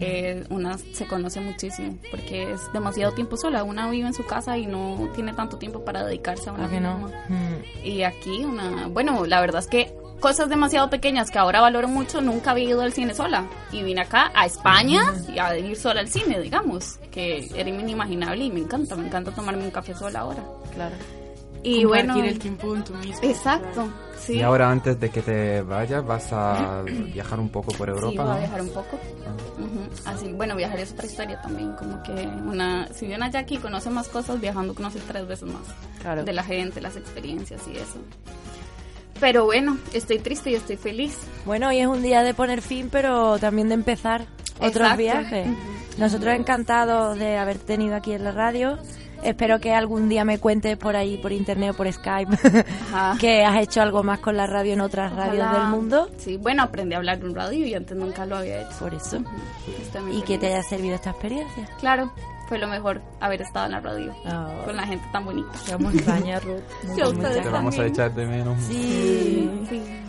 Eh, una se conoce muchísimo porque es demasiado tiempo sola. Una vive en su casa y no tiene tanto tiempo para dedicarse a una misma. Mm. Y aquí, una, bueno, la verdad es que cosas demasiado pequeñas que ahora valoro mucho, nunca había ido al cine sola. Y vine acá a España y a ir sola al cine, digamos, que era inimaginable y me encanta, me encanta tomarme un café sola ahora. Claro. Y Compartir bueno, el tiempo en tu mismo. Exacto, sí. Y ahora antes de que te vayas, vas a viajar un poco por Europa. Sí, voy a viajar un poco. Ujú. Así, bueno, viajar es otra historia también, como que una, si viene allá aquí conoce más cosas, viajando conoce tres veces más Claro. de la gente, las experiencias y eso. Pero bueno, estoy triste y estoy feliz. Bueno, hoy es un día de poner fin, pero también de empezar otros Exacto. viajes. Nosotros encantados de haber tenido aquí en la radio. Espero que algún día me cuentes por ahí, por internet o por Skype, <laughs> que has hecho algo más con la radio en otras radios del mundo. Sí, bueno, aprendí a hablar en radio y antes nunca lo había hecho. Por eso. Estoy Y que te haya servido esta experiencia. Claro, fue lo mejor haber estado en la radio con la gente tan bonita. Te vamos a extrañar, Ruth. <laughs> Sí, a ustedes Te vamos a echar de menos. Sí.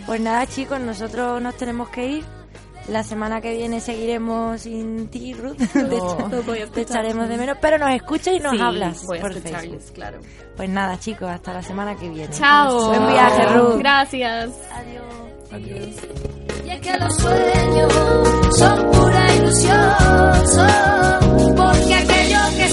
Pues nada, chicos, nosotros nos tenemos que ir. La semana que viene seguiremos sin ti, Ruth. <laughs> No, te, te, echaremos de menos, pero nos escuchas y nos hablas voy Facebook. Claro. Pues nada, chicos, hasta la semana que viene. Chao. Buen viaje, Ruth. Gracias. Adiós. Adiós. Y es que los sueños son pura ilusión, porque aquello que